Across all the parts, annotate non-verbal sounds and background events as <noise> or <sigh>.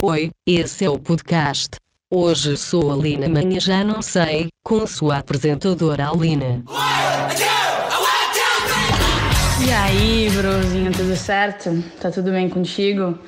Oi, esse é o podcast. Hoje sou a Lina, amanhã já não sei, com sua apresentadora Alina. E aí, brozinho, tudo certo? Tá tudo bem contigo?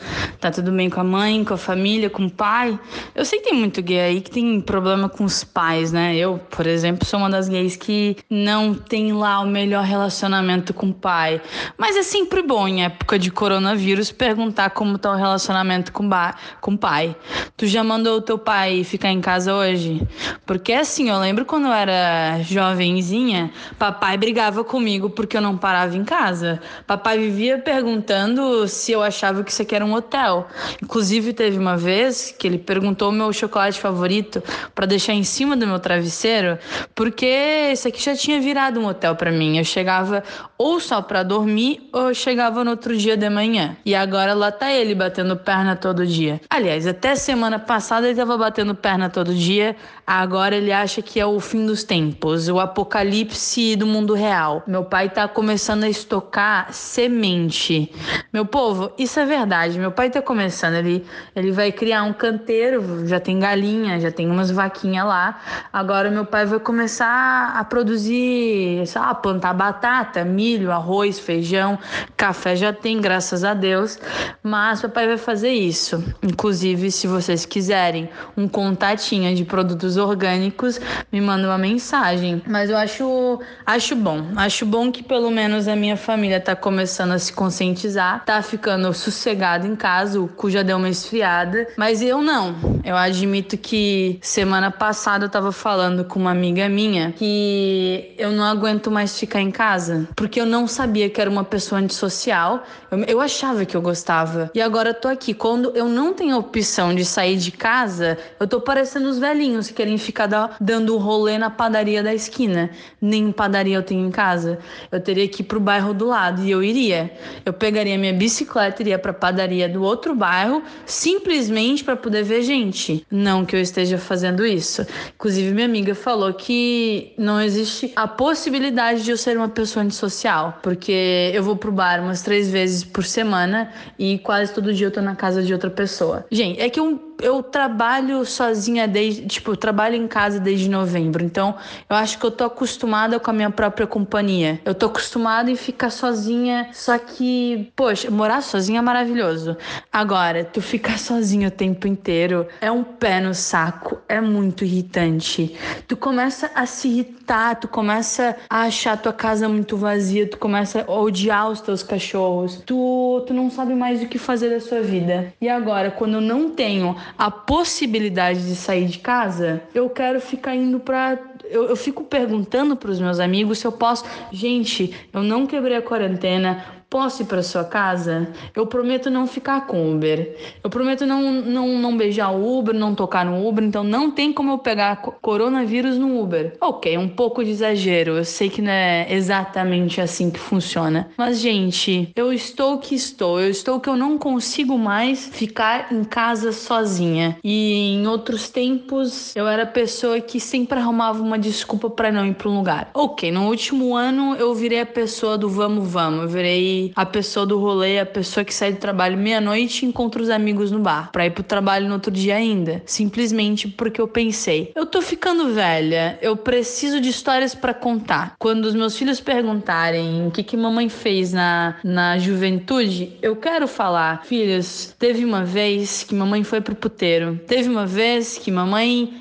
Tá tudo bem com a mãe, com a família, com o pai? Eu sei que tem muito gay aí que tem problema com os pais, né? Eu, por exemplo, sou uma das gays que não tem lá o melhor relacionamento com o pai. Mas é sempre bom, em época de coronavírus, perguntar como tá o relacionamento com, ba com o pai. Tu já mandou o teu pai ficar em casa hoje? Porque assim, eu lembro quando eu era jovenzinha, papai brigava comigo porque eu não parava em casa casa. Papai vivia perguntando se eu achava que isso aqui era um hotel. Inclusive, teve uma vez que ele perguntou o meu chocolate favorito para deixar em cima do meu travesseiro, porque isso aqui já tinha virado um hotel para mim. Eu chegava ou só para dormir ou eu chegava no outro dia de manhã. E agora lá tá ele batendo perna todo dia. Aliás, até semana passada ele tava batendo perna todo dia. Agora ele acha que é o fim dos tempos, o apocalipse do mundo real. Meu pai tá começando a estocar semente. Meu povo, isso é verdade. Meu pai tá começando, ele, ele vai criar um canteiro, já tem galinha, já tem umas vaquinhas lá. Agora meu pai vai começar a produzir, sabe, plantar batata, milho, arroz, feijão, café já tem, graças a Deus. Mas papai vai fazer isso. Inclusive, se vocês quiserem um contatinho de produtos orgânicos, me manda uma mensagem. Mas eu acho, acho bom. Acho bom que pelo menos a minha família tá começando a se conscientizar, tá ficando sossegado em casa, o cu já deu uma esfriada, mas eu não. Eu admito que semana passada eu tava falando com uma amiga minha que eu não aguento mais ficar em casa, porque eu não sabia que era uma pessoa antissocial. Eu, eu achava que eu gostava. E agora eu tô aqui. Quando eu não tenho opção de sair de casa, eu tô parecendo os velhinhos que querem ficar da, dando rolê na padaria da esquina. Nem padaria eu tenho em casa. Eu teria que ir pro bairro bairro do lado e eu iria. Eu pegaria minha bicicleta, iria para padaria do outro bairro, simplesmente para poder ver gente. Não que eu esteja fazendo isso. Inclusive, minha amiga falou que não existe a possibilidade de eu ser uma pessoa antissocial, porque eu vou pro bar umas três vezes por semana e quase todo dia eu tô na casa de outra pessoa. Gente, é que um eu trabalho sozinha desde, tipo, trabalho em casa desde novembro. Então, eu acho que eu tô acostumada com a minha própria companhia. Eu tô acostumada em ficar sozinha, só que, poxa, morar sozinha é maravilhoso. Agora, tu ficar sozinha o tempo inteiro é um pé no saco, é muito irritante. Tu começa a se irritar, tu começa a achar tua casa muito vazia, tu começa a odiar os teus cachorros. Tu, tu não sabe mais o que fazer da sua vida. E agora, quando eu não tenho a possibilidade de sair de casa, eu quero ficar indo para eu, eu, fico perguntando para os meus amigos se eu posso. Gente, eu não quebrei a quarentena. Posso ir para sua casa? Eu prometo não ficar com Uber. Eu prometo não, não, não beijar o Uber, não tocar no Uber. Então não tem como eu pegar coronavírus no Uber. Ok, um pouco de exagero. Eu sei que não é exatamente assim que funciona. Mas, gente, eu estou que estou. Eu estou que eu não consigo mais ficar em casa sozinha. E em outros tempos eu era pessoa que sempre arrumava uma desculpa para não ir para um lugar. Ok, no último ano eu virei a pessoa do vamos, vamos. Eu virei a pessoa do rolê, a pessoa que sai do trabalho meia-noite e encontra os amigos no bar, pra ir pro trabalho no outro dia ainda. Simplesmente porque eu pensei, eu tô ficando velha, eu preciso de histórias para contar. Quando os meus filhos perguntarem o que, que mamãe fez na, na juventude, eu quero falar, filhos, teve uma vez que mamãe foi pro puteiro, teve uma vez que mamãe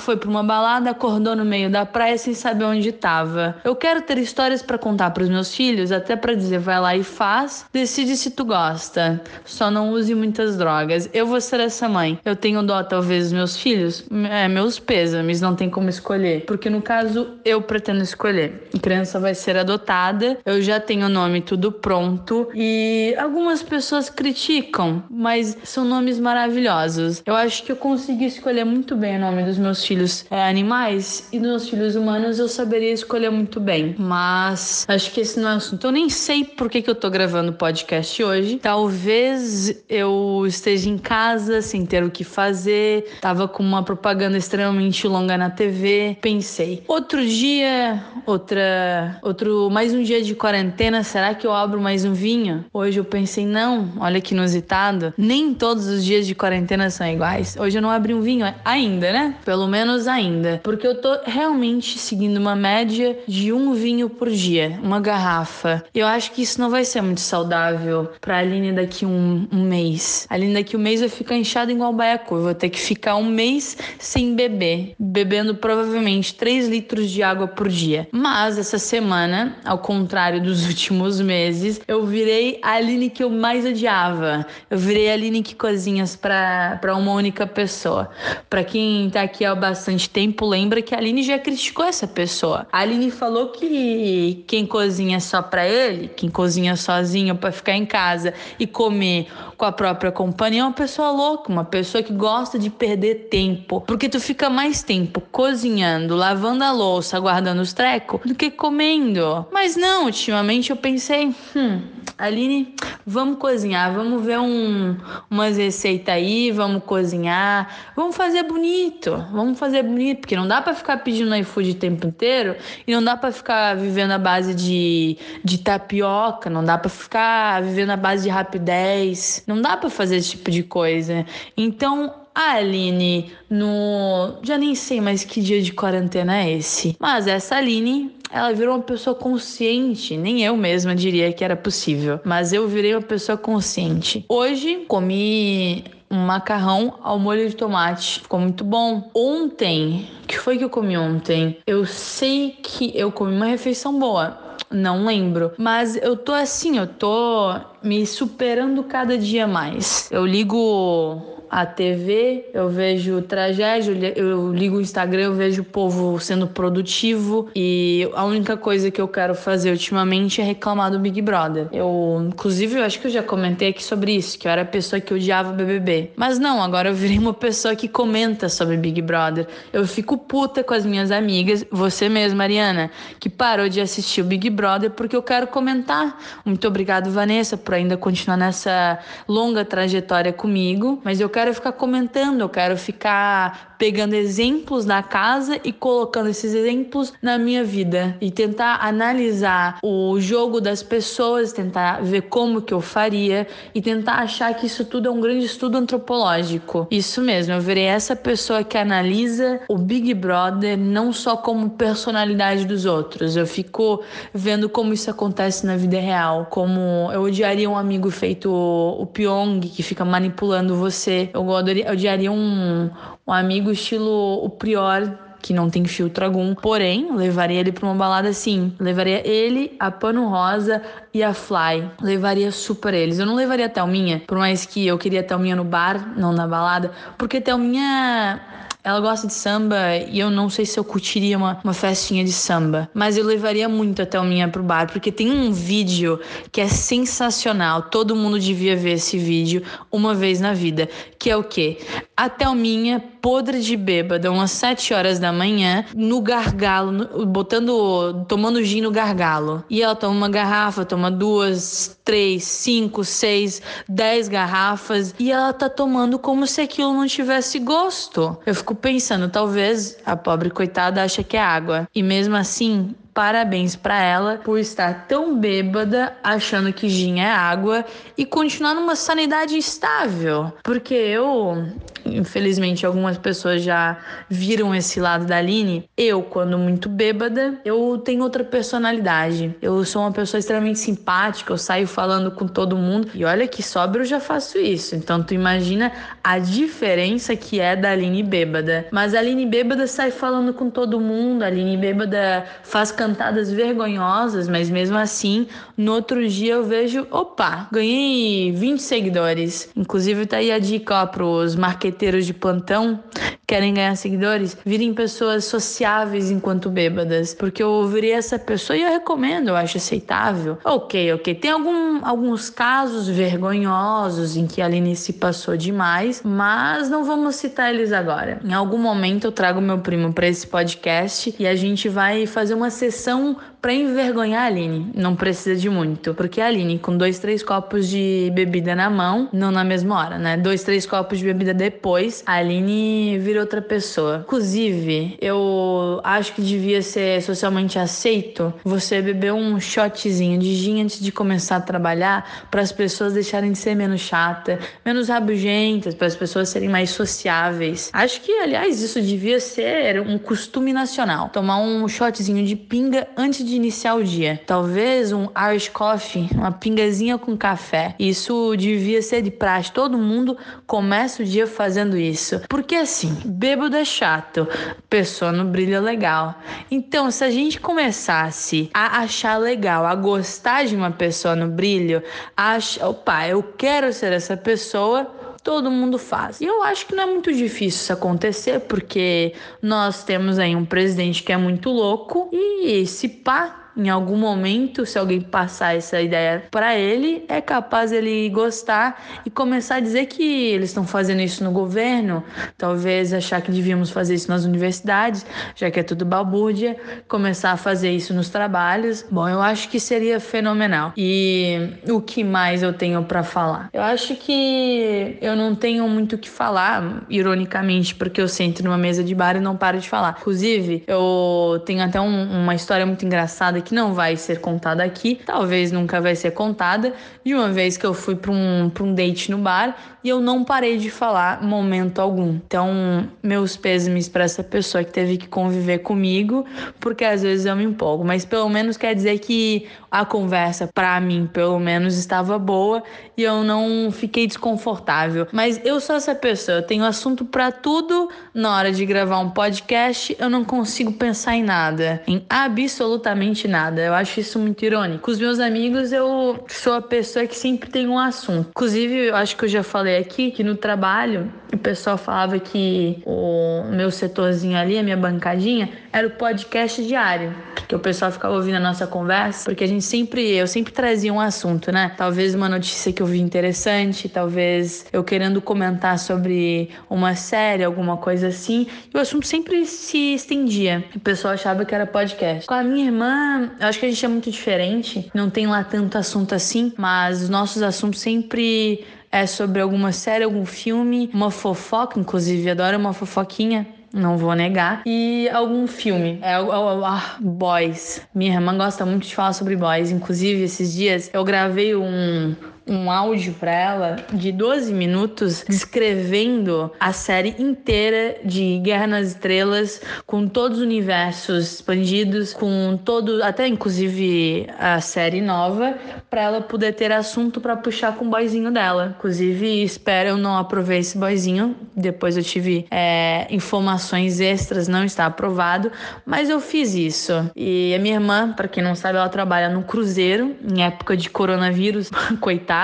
foi pra uma balada, acordou no meio da praia sem saber onde tava. Eu quero ter histórias para contar para os meus filhos, até para dizer, vai lá e faz, decide se tu gosta. Só não use muitas drogas. Eu vou ser essa mãe. Eu tenho dó, talvez, meus filhos. É, meus pêsames, não tem como escolher. Porque no caso, eu pretendo escolher. A criança vai ser adotada, eu já tenho o nome tudo pronto. E algumas pessoas criticam, mas são nomes maravilhosos. Eu acho que eu consegui escolher muito bem o nome dos meus filhos é, animais e dos filhos humanos eu saberia escolher muito bem. Mas acho que esse não é o assunto. Eu nem sei por que que, eu tô gravando o podcast hoje. Talvez eu esteja em casa sem ter o que fazer, tava com uma propaganda extremamente longa na TV. Pensei, outro dia, outra, outro, mais um dia de quarentena, será que eu abro mais um vinho? Hoje eu pensei, não, olha que inusitado, nem todos os dias de quarentena são iguais. Hoje eu não abri um vinho ainda, né? Pelo menos ainda, porque eu tô realmente seguindo uma média de um vinho por dia, uma garrafa. Eu acho que isso não vai ser muito saudável pra Aline daqui um, um mês. A Aline daqui um mês vai ficar inchada igual baiacu. Eu vou ter que ficar um mês sem beber, bebendo provavelmente 3 litros de água por dia. Mas essa semana, ao contrário dos <laughs> últimos meses, eu virei a Aline que eu mais odiava. Eu virei a Aline que cozinha para uma única pessoa. Para quem tá aqui há bastante tempo, lembra que a Aline já criticou essa pessoa. A Aline falou que quem cozinha só para ele, quem cozinha sozinho para ficar em casa e comer com a própria companhia é uma pessoa louca, uma pessoa que gosta de perder tempo, porque tu fica mais tempo cozinhando, lavando a louça, guardando os trecos do que comendo. Mas não, ultimamente eu pensei, hum, Aline, vamos cozinhar, vamos ver um, umas receitas aí, vamos cozinhar, vamos fazer bonito, vamos fazer bonito, porque não dá para ficar pedindo iFood o tempo inteiro e não dá para ficar vivendo a base de, de tapioca, não dá para ficar vivendo a base de rapidez, não dá para fazer esse tipo de coisa. Então, a Aline, no. Já nem sei mais que dia de quarentena é esse. Mas essa Aline ela virou uma pessoa consciente. Nem eu mesma diria que era possível, mas eu virei uma pessoa consciente. Hoje comi um macarrão ao molho de tomate. Ficou muito bom. Ontem, que foi que eu comi ontem? Eu sei que eu comi uma refeição boa. Não lembro. Mas eu tô assim, eu tô me superando cada dia mais. Eu ligo a TV, eu vejo tragédia, eu ligo o Instagram, eu vejo o povo sendo produtivo e a única coisa que eu quero fazer ultimamente é reclamar do Big Brother. Eu, inclusive, eu acho que eu já comentei aqui sobre isso, que eu era a pessoa que odiava BBB. Mas não, agora eu virei uma pessoa que comenta sobre Big Brother. Eu fico puta com as minhas amigas, você mesmo, Mariana, que parou de assistir o Big Brother porque eu quero comentar. Muito obrigado, Vanessa, por ainda continuar nessa longa trajetória comigo, mas eu quero quero ficar comentando, eu quero ficar pegando exemplos da casa e colocando esses exemplos na minha vida. E tentar analisar o jogo das pessoas, tentar ver como que eu faria e tentar achar que isso tudo é um grande estudo antropológico. Isso mesmo, eu verei essa pessoa que analisa o Big Brother não só como personalidade dos outros, eu fico vendo como isso acontece na vida real, como eu odiaria um amigo feito o Pyong que fica manipulando você. Eu odiaria um, um amigo estilo o Prior que não tem filtro algum. Porém, levaria ele para uma balada assim. Levaria ele, a Pano Rosa e a Fly. Levaria super eles. Eu não levaria a Thelminha, por mais que eu queria a Thelminha no bar, não na balada, porque Thelminha ela gosta de samba e eu não sei se eu curtiria uma, uma festinha de samba. Mas eu levaria muito a Thelminha pro bar, porque tem um vídeo que é sensacional. Todo mundo devia ver esse vídeo uma vez na vida. Que é o quê? A Thelminha, podre de bêbada, umas 7 horas da manhã, no gargalo, botando, tomando gin no gargalo. E ela toma uma garrafa, toma duas, três, cinco, seis, dez garrafas. E ela tá tomando como se aquilo não tivesse gosto. Eu fico pensando, talvez a pobre coitada acha que é água. E mesmo assim, Parabéns para ela por estar tão bêbada, achando que gin é água e continuar numa sanidade estável. Porque eu, infelizmente, algumas pessoas já viram esse lado da Aline. Eu, quando muito bêbada, eu tenho outra personalidade. Eu sou uma pessoa extremamente simpática, eu saio falando com todo mundo. E olha que sobra eu já faço isso. Então tu imagina a diferença que é da Aline bêbada. Mas a Aline bêbada sai falando com todo mundo, a Aline bêbada faz cantadas vergonhosas, mas mesmo assim, no outro dia eu vejo, opa, ganhei 20 seguidores. Inclusive tá aí a dica ó, pros marqueteiros de plantão querem ganhar seguidores, virem pessoas sociáveis enquanto bêbadas, porque eu ouviria essa pessoa e eu recomendo, eu acho aceitável. Ok, ok. Tem algum, alguns casos vergonhosos em que a Aline se passou demais, mas não vamos citar eles agora. Em algum momento eu trago meu primo para esse podcast e a gente vai fazer uma sessão para envergonhar a Aline. Não precisa de muito. Porque a Aline, com dois, três copos de bebida na mão, não na mesma hora, né? Dois, três copos de bebida depois, a Aline vira outra pessoa. Inclusive, eu acho que devia ser socialmente aceito você beber um shotzinho de gin antes de começar a trabalhar para as pessoas deixarem de ser menos chata, menos rabugentas, para as pessoas serem mais sociáveis. Acho que, aliás, isso devia ser um costume nacional. Tomar um shotzinho de pinga antes de iniciar o dia. Talvez um Irish coffee, uma pingazinha com café. Isso devia ser de praxe. Todo mundo começa o dia fazendo isso. Porque assim, bêbado é chato, pessoa não brilha legal. Então, se a gente começasse a achar legal, a gostar de uma pessoa no brilho, a achar, opa, eu quero ser essa pessoa, todo mundo faz. E eu acho que não é muito difícil isso acontecer, porque nós temos aí um presidente que é muito louco e se pá em algum momento, se alguém passar essa ideia para ele, é capaz ele gostar e começar a dizer que eles estão fazendo isso no governo, talvez achar que devíamos fazer isso nas universidades, já que é tudo balbúrdia, começar a fazer isso nos trabalhos. Bom, eu acho que seria fenomenal. E o que mais eu tenho para falar? Eu acho que eu não tenho muito o que falar, ironicamente, porque eu sento numa mesa de bar e não paro de falar. Inclusive, eu tenho até um, uma história muito engraçada que não vai ser contada aqui, talvez nunca vai ser contada, de uma vez que eu fui para um, um date no bar e eu não parei de falar momento algum. Então, meus pêsames para essa pessoa que teve que conviver comigo, porque às vezes eu me empolgo, mas pelo menos quer dizer que a conversa para mim, pelo menos estava boa e eu não fiquei desconfortável. Mas eu sou essa pessoa, eu tenho assunto para tudo. Na hora de gravar um podcast, eu não consigo pensar em nada, em absolutamente nada. Eu acho isso muito irônico. Com os meus amigos, eu sou a pessoa que sempre tem um assunto. Inclusive, eu acho que eu já falei aqui que no trabalho o pessoal falava que o meu setorzinho ali, a minha bancadinha, era o podcast diário. Que o pessoal ficava ouvindo a nossa conversa, porque a gente sempre, eu sempre trazia um assunto, né? Talvez uma notícia que eu vi interessante, talvez eu querendo comentar sobre uma série, alguma coisa assim. E o assunto sempre se estendia. O pessoal achava que era podcast. Com a minha irmã, eu acho que a gente é muito diferente. Não tem lá tanto assunto assim, mas os nossos assuntos sempre é sobre alguma série, algum filme, uma fofoca, inclusive adoro uma fofoquinha. Não vou negar. E algum filme. É, ah, Boys. Minha irmã gosta muito de falar sobre Boys. Inclusive, esses dias eu gravei um, um áudio para ela de 12 minutos descrevendo a série inteira de Guerra nas Estrelas, com todos os universos expandidos, com todo, até inclusive a série nova, para ela poder ter assunto para puxar com o boyzinho dela. Inclusive, espero eu não aprovei esse boyzinho. Depois eu tive é, informações extras, não está aprovado, mas eu fiz isso. E a minha irmã, para quem não sabe, ela trabalha no cruzeiro em época de coronavírus, <laughs> coitada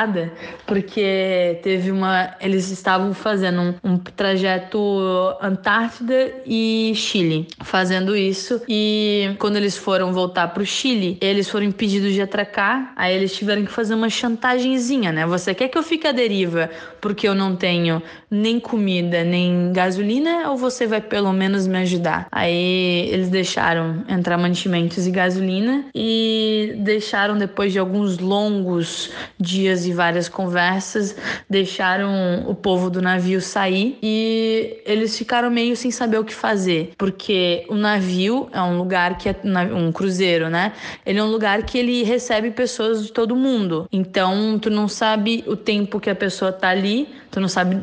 porque teve uma. Eles estavam fazendo um, um trajeto Antártida e Chile, fazendo isso. E quando eles foram voltar pro Chile, eles foram impedidos de atracar. Aí eles tiveram que fazer uma chantagemzinha, né? Você quer que eu fique à deriva porque eu não tenho nem comida, nem gasolina, ou você vai pelo menos me ajudar? Aí eles deixaram entrar mantimentos e gasolina e deixaram depois de alguns longos dias e várias conversas, deixaram o povo do navio sair e eles ficaram meio sem saber o que fazer, porque o navio é um lugar que é um cruzeiro, né? Ele é um lugar que ele recebe pessoas de todo mundo. Então, tu não sabe o tempo que a pessoa tá ali, tu não sabe,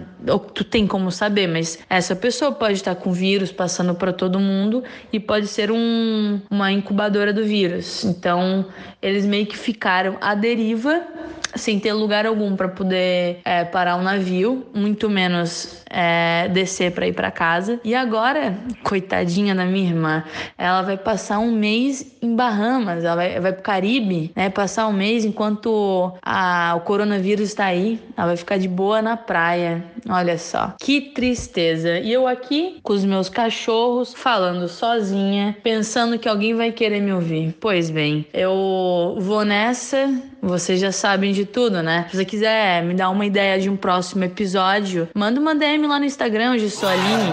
tu tem como saber, mas essa pessoa pode estar com vírus passando para todo mundo e pode ser um, uma incubadora do vírus. Então, eles meio que ficaram à deriva sem ter lugar algum para poder é, parar o um navio, muito menos é, descer para ir para casa. E agora, coitadinha da minha irmã, ela vai passar um mês em Bahamas, ela vai, vai pro Caribe, né? Passar um mês enquanto a, o coronavírus está aí, ela vai ficar de boa na praia. Olha só, que tristeza. E eu aqui com os meus cachorros, falando sozinha, pensando que alguém vai querer me ouvir. Pois bem, eu vou nessa. Vocês já sabem de tudo, né? Se você quiser me dar uma ideia de um próximo episódio, manda uma DM lá no Instagram, hoje sou Aline.